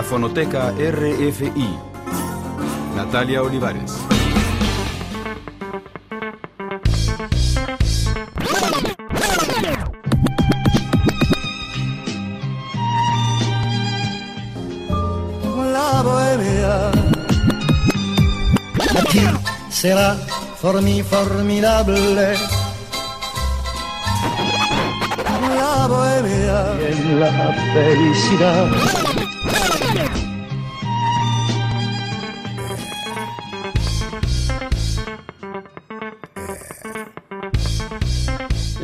La Fonoteca RFI. Natalia Olivares. La bohemia. Aquí será formi formidable. La bohemia y en la felicidad.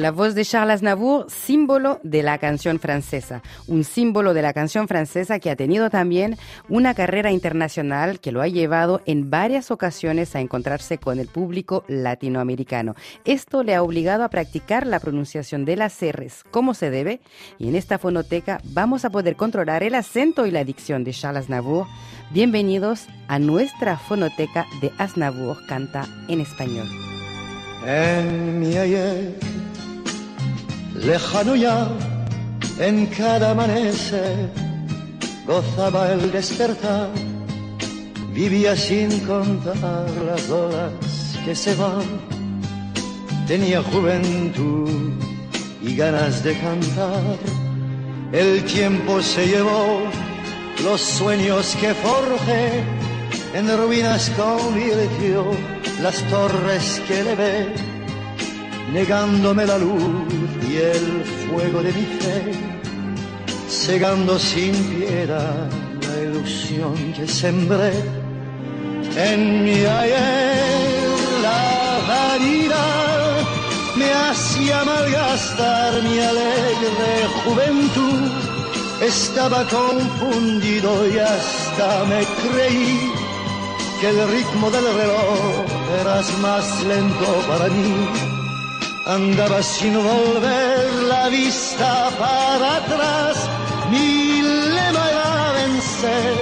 La voz de Charles Aznavour, símbolo de la canción francesa, un símbolo de la canción francesa que ha tenido también una carrera internacional que lo ha llevado en varias ocasiones a encontrarse con el público latinoamericano. Esto le ha obligado a practicar la pronunciación de las R's como se debe y en esta fonoteca vamos a poder controlar el acento y la dicción de Charles Aznavour. Bienvenidos a nuestra fonoteca de Aznavour Canta en Español. En mi ayer, lejano ya, en cada amanecer, gozaba el despertar, vivía sin contar las horas que se van, tenía juventud y ganas de cantar, el tiempo se llevó los sueños que forjé, en ruinas convirtió las torres que le ve, negándome la luz y el fuego de mi fe, cegando sin piedad la ilusión que sembré en mi ayer. La vanidad me hacía malgastar mi alegre juventud, estaba confundido y hasta me creí que el ritmo del reloj eras más lento para mí. Andaba sin volver la vista para atrás, mi lema era vencer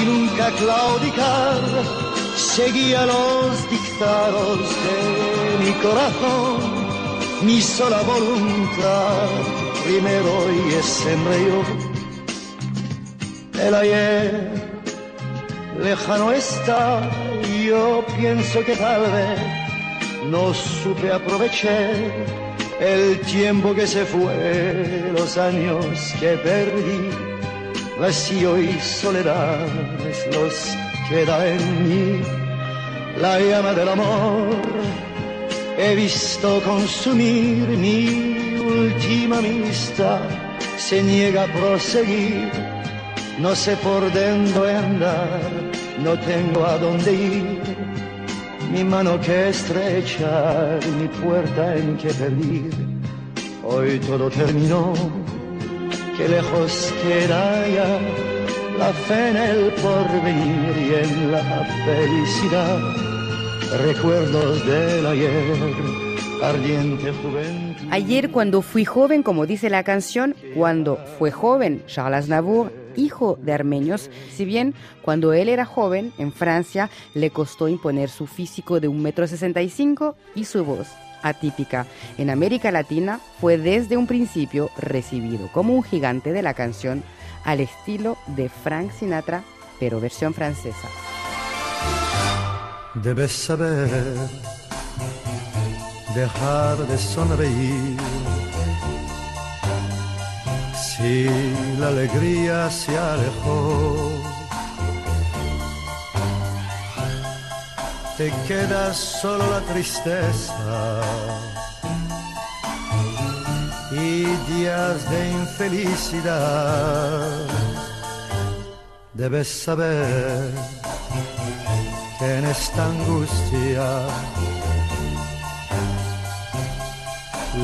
y nunca claudicar. Seguía los dictados de mi corazón, mi sola voluntad, primero y siempre yo. El ayer lejano está, yo pienso que tal vez no supe aprovechar el tiempo que se fue, los años que perdí, vacío y soledad es los queda en mí, la llama del amor, he visto consumir mi última amistad, se niega a proseguir no sé por dónde andar, no tengo a dónde ir. Mi mano que estrechar, mi puerta en que pedir. Hoy todo terminó, que lejos queda ya la fe en el porvenir y en la felicidad. Recuerdos del ayer, ardiente juventud. Ayer cuando fui joven, como dice la canción, cuando fue joven Charles Aznavour, hijo de armenios, si bien cuando él era joven en Francia le costó imponer su físico de 1,65 m y su voz atípica. En América Latina fue desde un principio recibido como un gigante de la canción al estilo de Frank Sinatra, pero versión francesa. Debes saber dejar de sonreír si la alegría se alejó. Te queda solo la tristeza y días de infelicidad. Debes saber que en esta angustia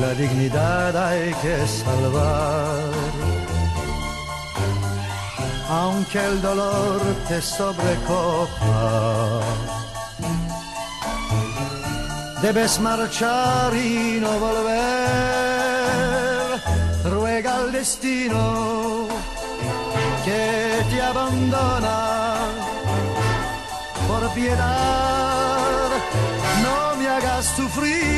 la dignidad hay que salvar. Aunque el dolor te sobrecoja, debes marchar y no volver. Ruega al destino que te abandona por piedad. No me hagas sufrir,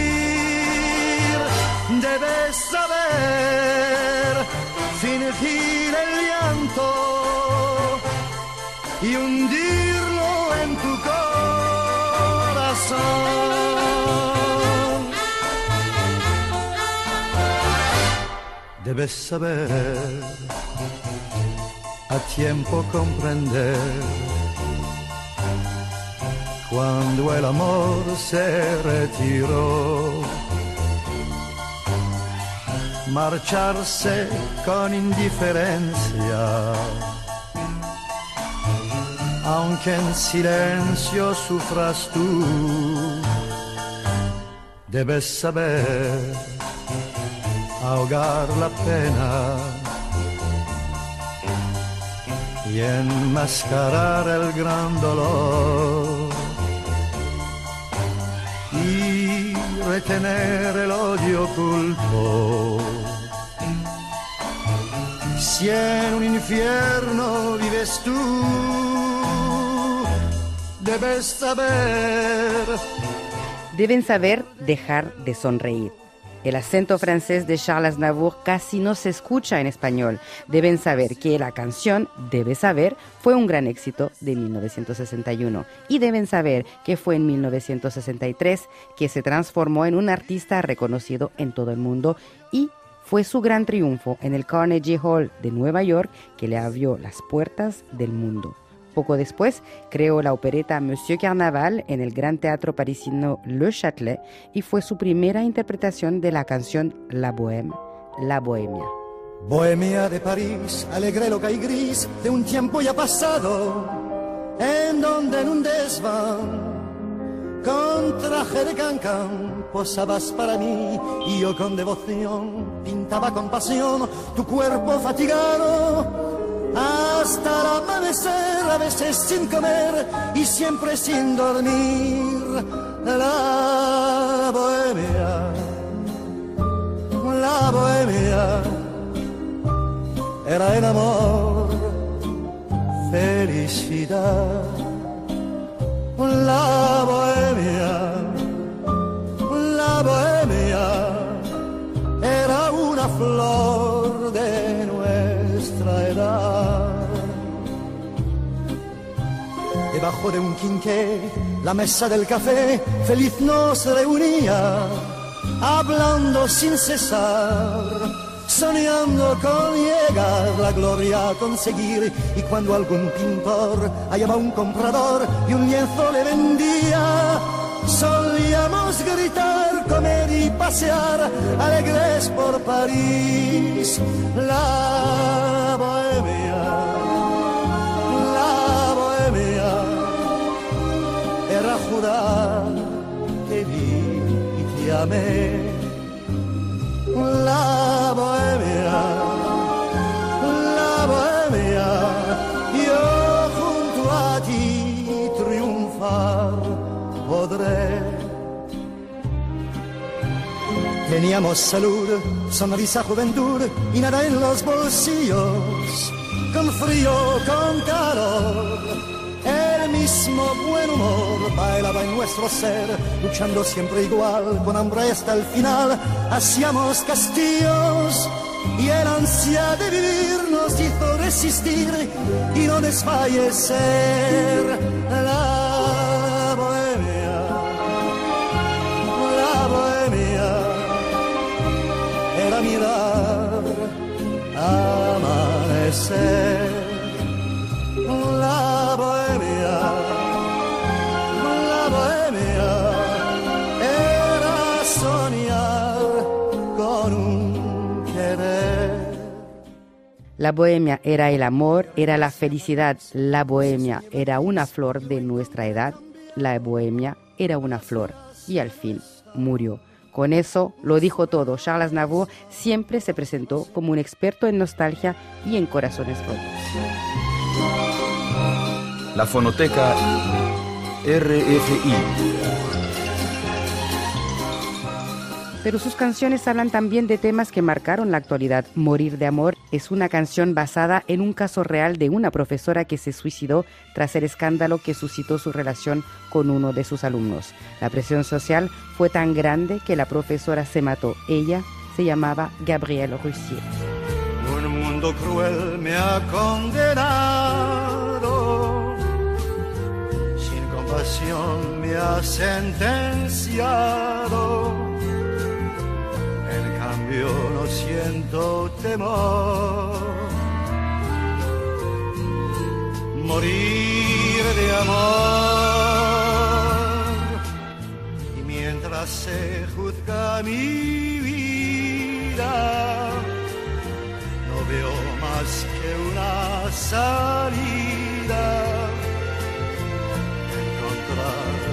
debes saber fingir el llanto y hundirlo en tu corazón. Debes saber a tiempo comprender cuando el amor se retiró. Marcharse con indiferencia, aunque en silencio sufras tú, debes saber ahogar la pena. Y enmascarar el gran dolor. Y retener el odio oculto. Si en un infierno vives tú, debes saber. Deben saber dejar de sonreír. El acento francés de Charles Aznavour casi no se escucha en español. Deben saber que la canción Debe saber fue un gran éxito de 1961 y deben saber que fue en 1963 que se transformó en un artista reconocido en todo el mundo y fue su gran triunfo en el Carnegie Hall de Nueva York que le abrió las puertas del mundo. Poco después creó la opereta Monsieur Carnaval en el Gran Teatro parisino Le Châtelet y fue su primera interpretación de la canción La Bohème, La Bohemia. Bohemia de París, alegre, loca y gris, de un tiempo ya pasado, en donde en un desván, con traje de cancán, posabas para mí, y yo con devoción pintaba con pasión tu cuerpo fatigado hasta el amanecer, a veces sin comer y siempre sin dormir. La bohemia, la bohemia, era el amor, felicidad. La bohemia, flor de nuestra edad. Debajo de un quinqué, la mesa del café, feliz nos reunía, hablando sin cesar, soñando con llegar la gloria a conseguir. Y cuando algún pintor hallaba un comprador y un lienzo le vendía, solíamos gritar, pasear alegres por París. La bohemia, la bohemia, era jurar que vi y te amé. La bohemia, la bohemia, yo junto a ti triunfar podré. Teníamos salud, sonrisa, juventud y nada en los bolsillos, con frío, con calor. El mismo buen humor bailaba en nuestro ser, luchando siempre igual, con hambre hasta el final. Hacíamos castillos y el ansia de vivir nos hizo resistir y no desfallecer. La La bohemia, la bohemia era soñar con un querer. La bohemia era el amor, era la felicidad. La bohemia era una flor de nuestra edad. La bohemia era una flor. Y al fin murió. Con eso lo dijo todo. Charles Navour siempre se presentó como un experto en nostalgia y en corazones rotos. La fonoteca RFI pero sus canciones hablan también de temas que marcaron la actualidad. Morir de Amor es una canción basada en un caso real de una profesora que se suicidó tras el escándalo que suscitó su relación con uno de sus alumnos. La presión social fue tan grande que la profesora se mató. Ella se llamaba Gabrielle Russier. Un mundo cruel me ha condenado, sin compasión me ha sentenciado Cambio no siento temor. Morir de amor. Y mientras se juzga mi vida, no veo más que una salida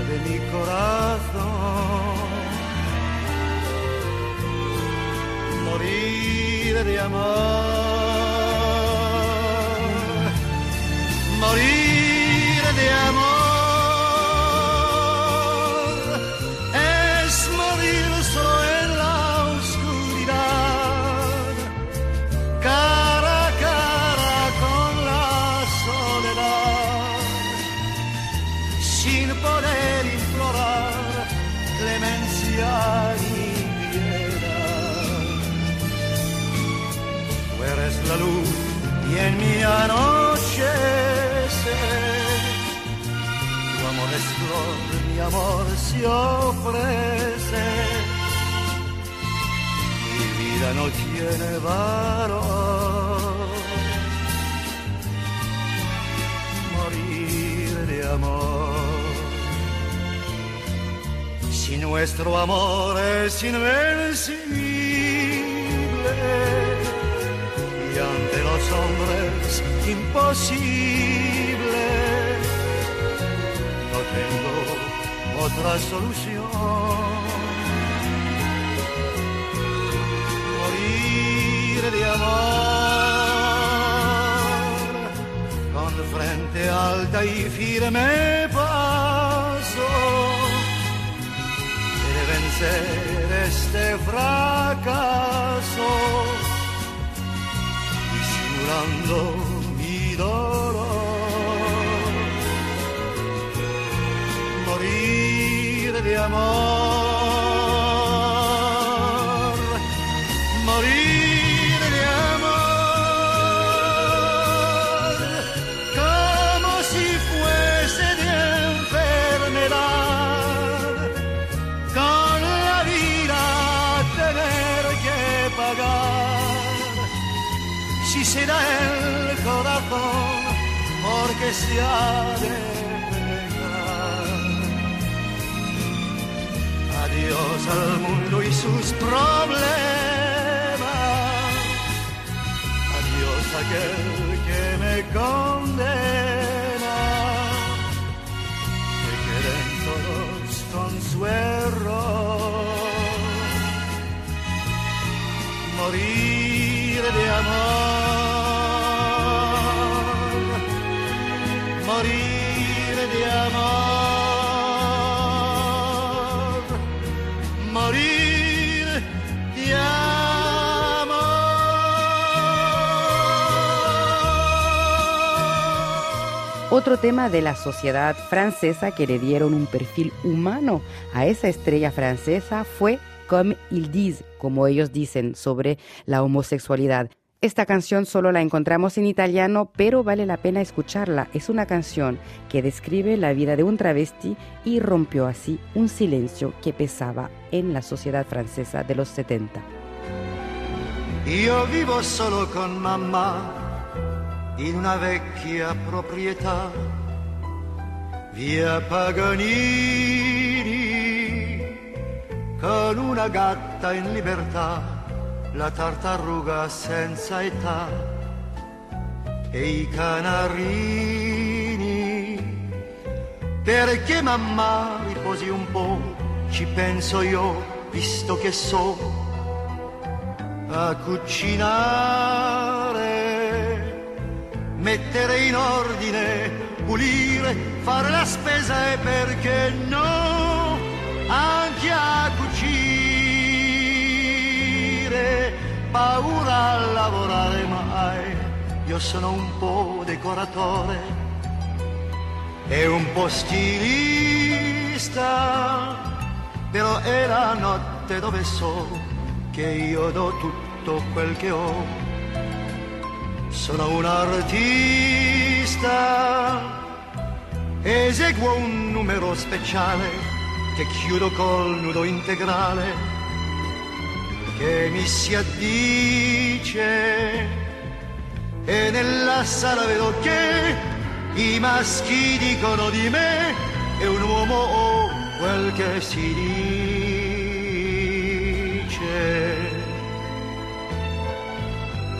de mi corazón. Morir de amor, la luz y en mi anochecer, tu amor es flor, mi amor se ofrece. Mi vida no tiene valor. Morir de amor. Si nuestro amor es invencible hombres imposible, no tengo otra solución. Morir de amor. Con frente alta y firme paso. De vencer este fracaso, disimulando mi dolor. Morir de amor, Adiós al mundo y sus problemas. Adiós aquel que me condena que queden todos con su error. Morir de amor, Otro tema de la sociedad francesa que le dieron un perfil humano a esa estrella francesa fue Comme ils disent, como ellos dicen sobre la homosexualidad. Esta canción solo la encontramos en italiano, pero vale la pena escucharla. Es una canción que describe la vida de un travesti y rompió así un silencio que pesaba en la sociedad francesa de los 70. Io vivo solo con mamma in una vecchia proprietà, via Paganini, con una gatta in libertà, la tartaruga senza età e i canarini. Perché mamma riposi un po', ci penso io, visto che so a cucinare, mettere in ordine, pulire, fare la spesa e perché no, anche a cucire, paura a lavorare mai, io sono un po' decoratore e un po' stilista, però è la notte dove so che io do tutto quel che ho. Sono un artista, eseguo un numero speciale che chiudo col nudo integrale. Che mi si addice. E nella sala vedo che i maschi dicono di me è un uomo o quel che si dice.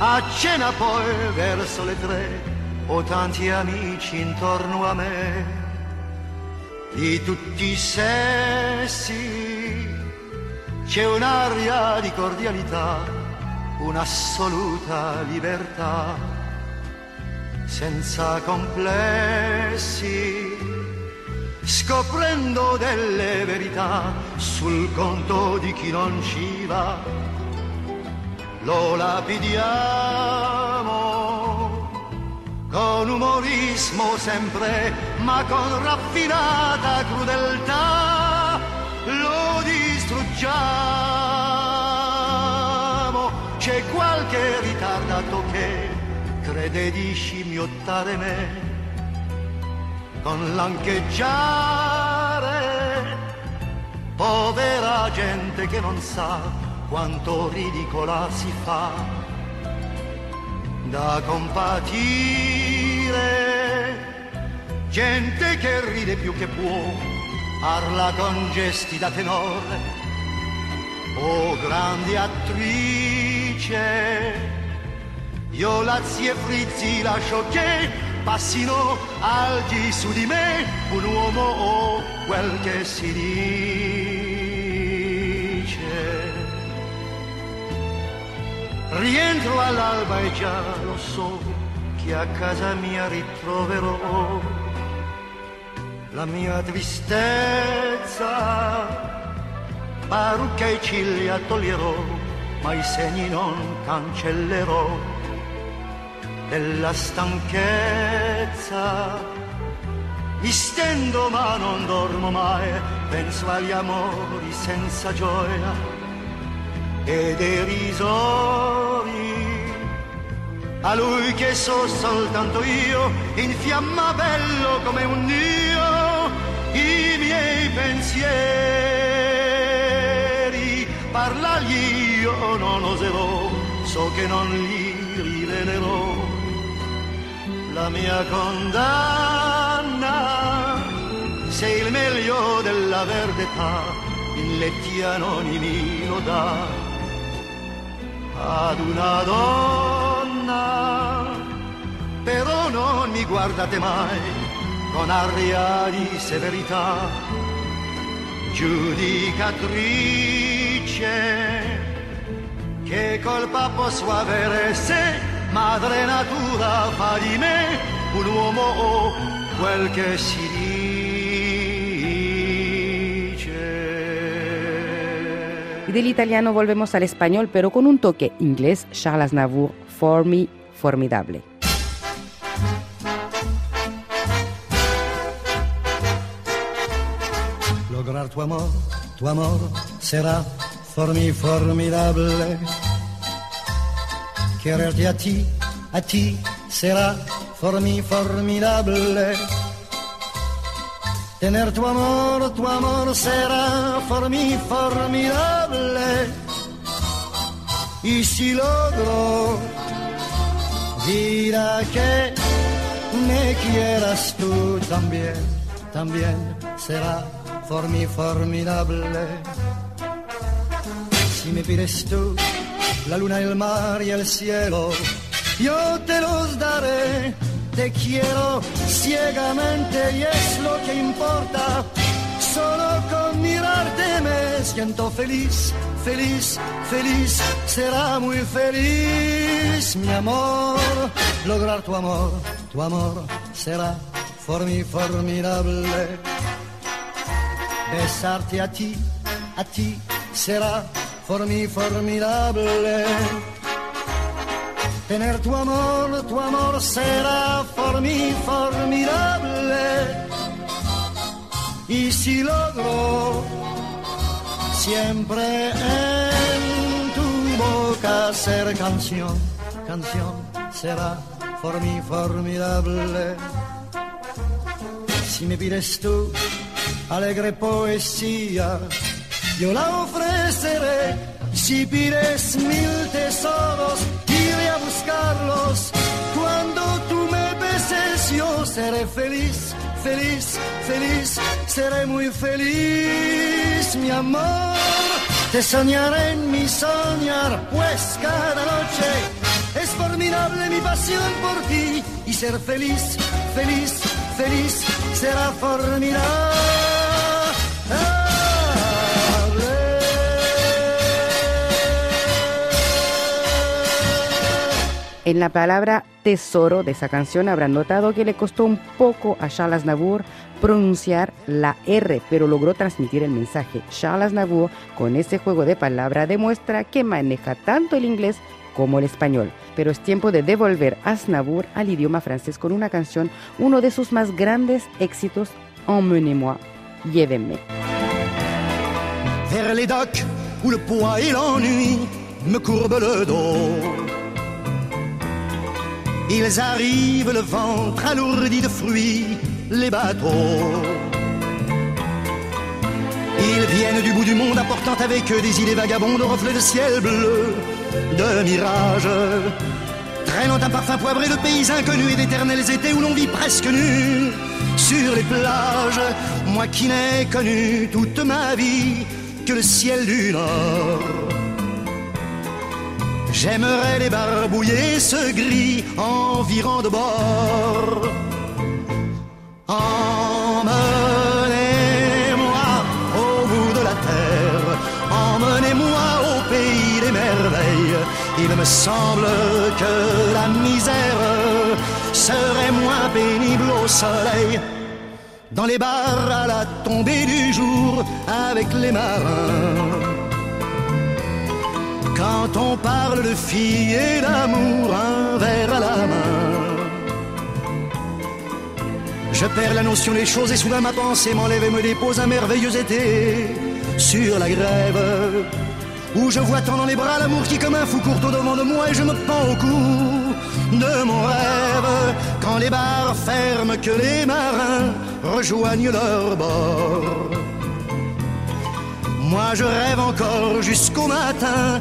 A cena poi verso le tre ho tanti amici intorno a me, di tutti i sessi c'è un'aria di cordialità, un'assoluta libertà, senza complessi, scoprendo delle verità sul conto di chi non ci va. Lo lapidiamo con umorismo sempre, ma con raffinata crudeltà lo distruggiamo. C'è qualche ritardato che crede di scimmiottare me con l'ancheggiare. Povera gente che non sa quanto ridicola si fa da compatire. Gente che ride più che può, parla con gesti da tenore. Oh grande attrice, io Lazzi e Frizzi lascio che passino alti su di me, un uomo o quel che si dice. Rientro all'alba e già lo so che a casa mia ritroverò la mia tristezza. Parrucca e ciglia toglierò, ma i segni non cancellerò della stanchezza. Mi stendo ma non dormo mai, penso agli amori senza gioia e derisori. A lui che so soltanto io, infiammabello come un dio, i miei pensieri. Parlargli io non oserò, so che non li rivelerò. La mia condanna, sei il meglio della verdetà, in letti anonimi lo dà ad una donna, però non mi guardate mai con aria di severità, giudicatrice, che colpa posso avere se madre natura fa di me un uomo o quel che si dice? Del italiano volvemos al español, pero con un toque inglés, Charles Aznavour, For Me, formidable. Lograr tu amor, tu amor será for me formidable. Quererte a ti, a ti será for me formidable Tener tu amor, tu amor será por mí formidable. Y si logro, dirá que me quieras tú también, también será por mí formidable. Si me pides tú la luna, el mar y el cielo, yo te los daré te quiero ciegamente y es lo que importa. Solo con mirarte me siento feliz, feliz, feliz. Será muy feliz mi amor. Lograr tu amor, tu amor será por mí formidable. Besarte a ti, a ti será por mí formidable Tener tu amor, tu amor será por mí formidable. Y si logro siempre en tu boca ser canción, canción será por mí formidable. si me pides tú alegre poesía, yo la ofreceré. Si pides mil tesoros, a buscarlos. Cuando tú me beses, yo seré feliz, feliz, feliz, seré muy feliz, mi amor. Te soñaré en mi soñar, pues cada noche es formidable mi pasión por ti y ser feliz, feliz, feliz será formidable. En la palabra tesoro de esa canción habrán notado que le costó un poco a Charles Navour pronunciar la R, pero logró transmitir el mensaje. Charles Navour, con ese juego de palabra, demuestra que maneja tanto el inglés como el español. Pero es tiempo de devolver a Navour al idioma francés con una canción, uno de sus más grandes éxitos, Emmenez-moi, llévenme. Vers les docks où le poids et l'ennui me courbent le dos. Ils arrivent le ventre alourdi de fruits, les bateaux. Ils viennent du bout du monde apportant avec eux des idées vagabondes, de reflets de ciel bleu, de mirages. Traînant un parfum poivré de pays inconnus et d'éternels étés où l'on vit presque nu sur les plages. Moi qui n'ai connu toute ma vie que le ciel du Nord. J'aimerais les barbouiller ce gris environ de bord. Emmenez-moi au bout de la terre, emmenez-moi au pays des merveilles. Il me semble que la misère serait moins pénible au soleil. Dans les bars à la tombée du jour avec les marins. Quand on parle de filles et d'amour, un verre à la main. Je perds la notion des choses et soudain ma pensée m'enlève et me dépose un merveilleux été sur la grève. Où je vois tant dans les bras l'amour qui comme un fou court au devant de moi et je me pends au cou de mon rêve. Quand les bars ferment, que les marins rejoignent leur bord. Moi je rêve encore jusqu'au matin,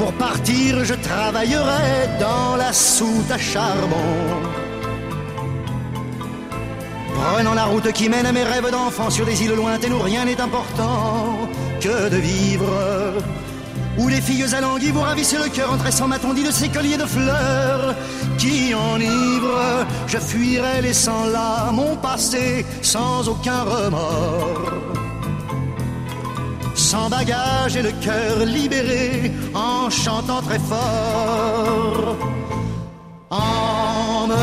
Pour partir, je travaillerai dans la soute à charbon. Prenant la route qui mène à mes rêves d'enfant sur des îles lointaines où rien n'est important que de vivre. Où les filles alanguies vous ravissent le cœur en tressant ma tondie de ces colliers de fleurs qui enivrent. Je fuirai laissant là mon passé sans aucun remords sans bagage et le cœur libéré en chantant très fort. Emmenez-moi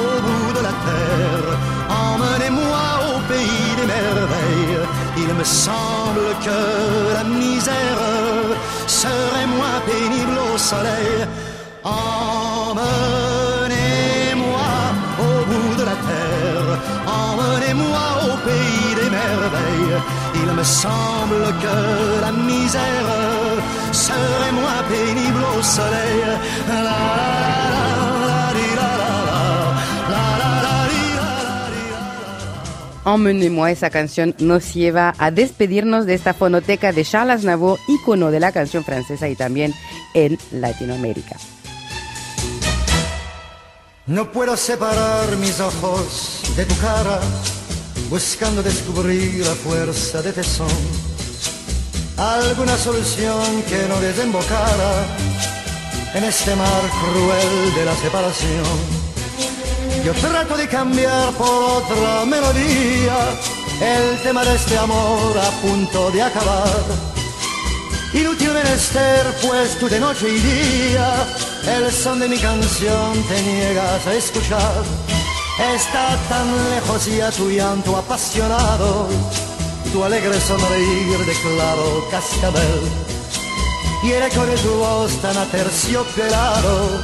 au bout de la terre, emmenez-moi au pays des merveilles. Il me semble que la misère serait moins pénible au soleil. Emmenez-moi emmenez-moi au pays des merveilles. Il me semble que la misère serait moins pénible au soleil. La, la, la. Emmenez-moi, esa canción nos lleva a despedirnos de esta fonoteca de Charles Navour, ícono de la canción francesa y también en Latinoamérica. No puedo separar mis ojos de tu cara, buscando descubrir la fuerza de tesón. Alguna solución que no desembocara en este mar cruel de la separación. Yo trato de cambiar por otra melodía el tema de este amor a punto de acabar. Inútil menester, pues tú de noche y día el son de mi canción te niegas a escuchar. Está tan lejos ya tu llanto apasionado tu alegre sonreír de claro cascabel y el eco de tu voz tan aterciopelado,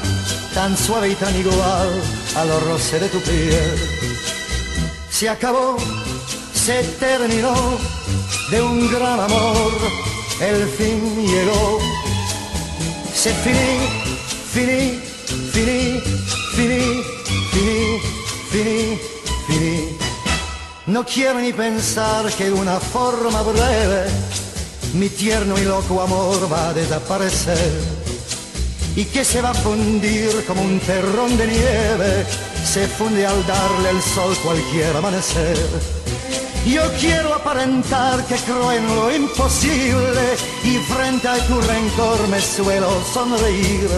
tan suave y tan igual al roce de tu piel. Se acabó, se terminó de un gran amor, el fin llegó. Se finí, finí, finí, finí, finí, finí, finí. No quiero ni pensar que una forma breve mi tierno y loco amor va a desaparecer y que se va a fundir como un terrón de nieve, se funde al darle el sol cualquier amanecer. Yo quiero aparentar que creo en lo imposible y frente a tu rencor me suelo sonreír,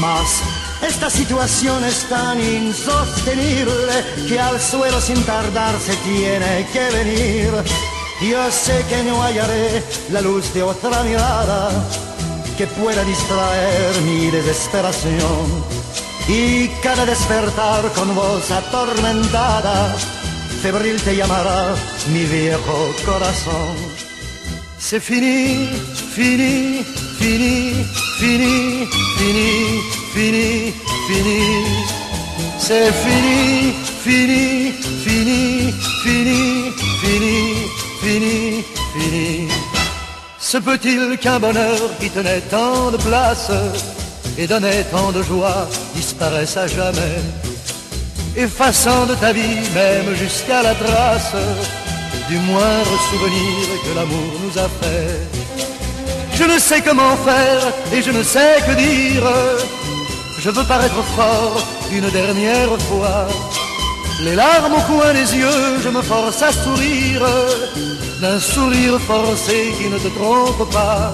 mas esta situación es tan insostenible que al suelo sin tardar se tiene que venir. Yo sé que no hallaré la luz de otra mirada que pueda distraer mi desesperación. Y cada despertar con voz atormentada, febril te llamará mi viejo corazón. C'est fini, fini, fini, fini, fini, fini, fini. C'est fini, fini, fini, fini, fini, fini, fini. Se peut-il qu'un bonheur qui tenait tant de place et donnait tant de joie disparaisse à jamais, effaçant de ta vie même jusqu'à la trace du moindre souvenir que l'amour nous a fait. Je ne sais comment faire et je ne sais que dire. Je veux paraître fort une dernière fois. Les larmes au coin des yeux, je me force à sourire d'un sourire forcé qui ne te trompe pas.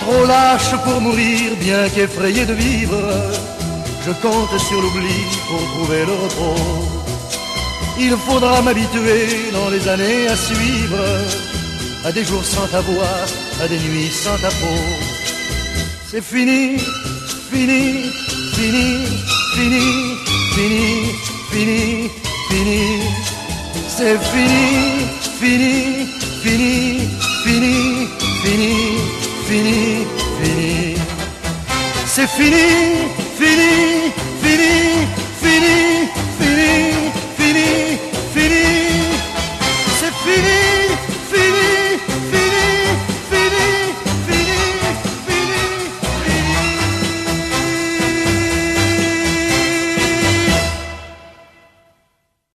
Trop lâche pour mourir, bien qu'effrayé de vivre, je compte sur l'oubli pour trouver le repos. Il faudra m'habituer dans les années à suivre à des jours sans ta voix, à des nuits sans ta peau. C'est fini, fini, fini, fini, fini, fini, fini. C'est fini, fini, fini, fini, fini, fini, fini. C'est fini,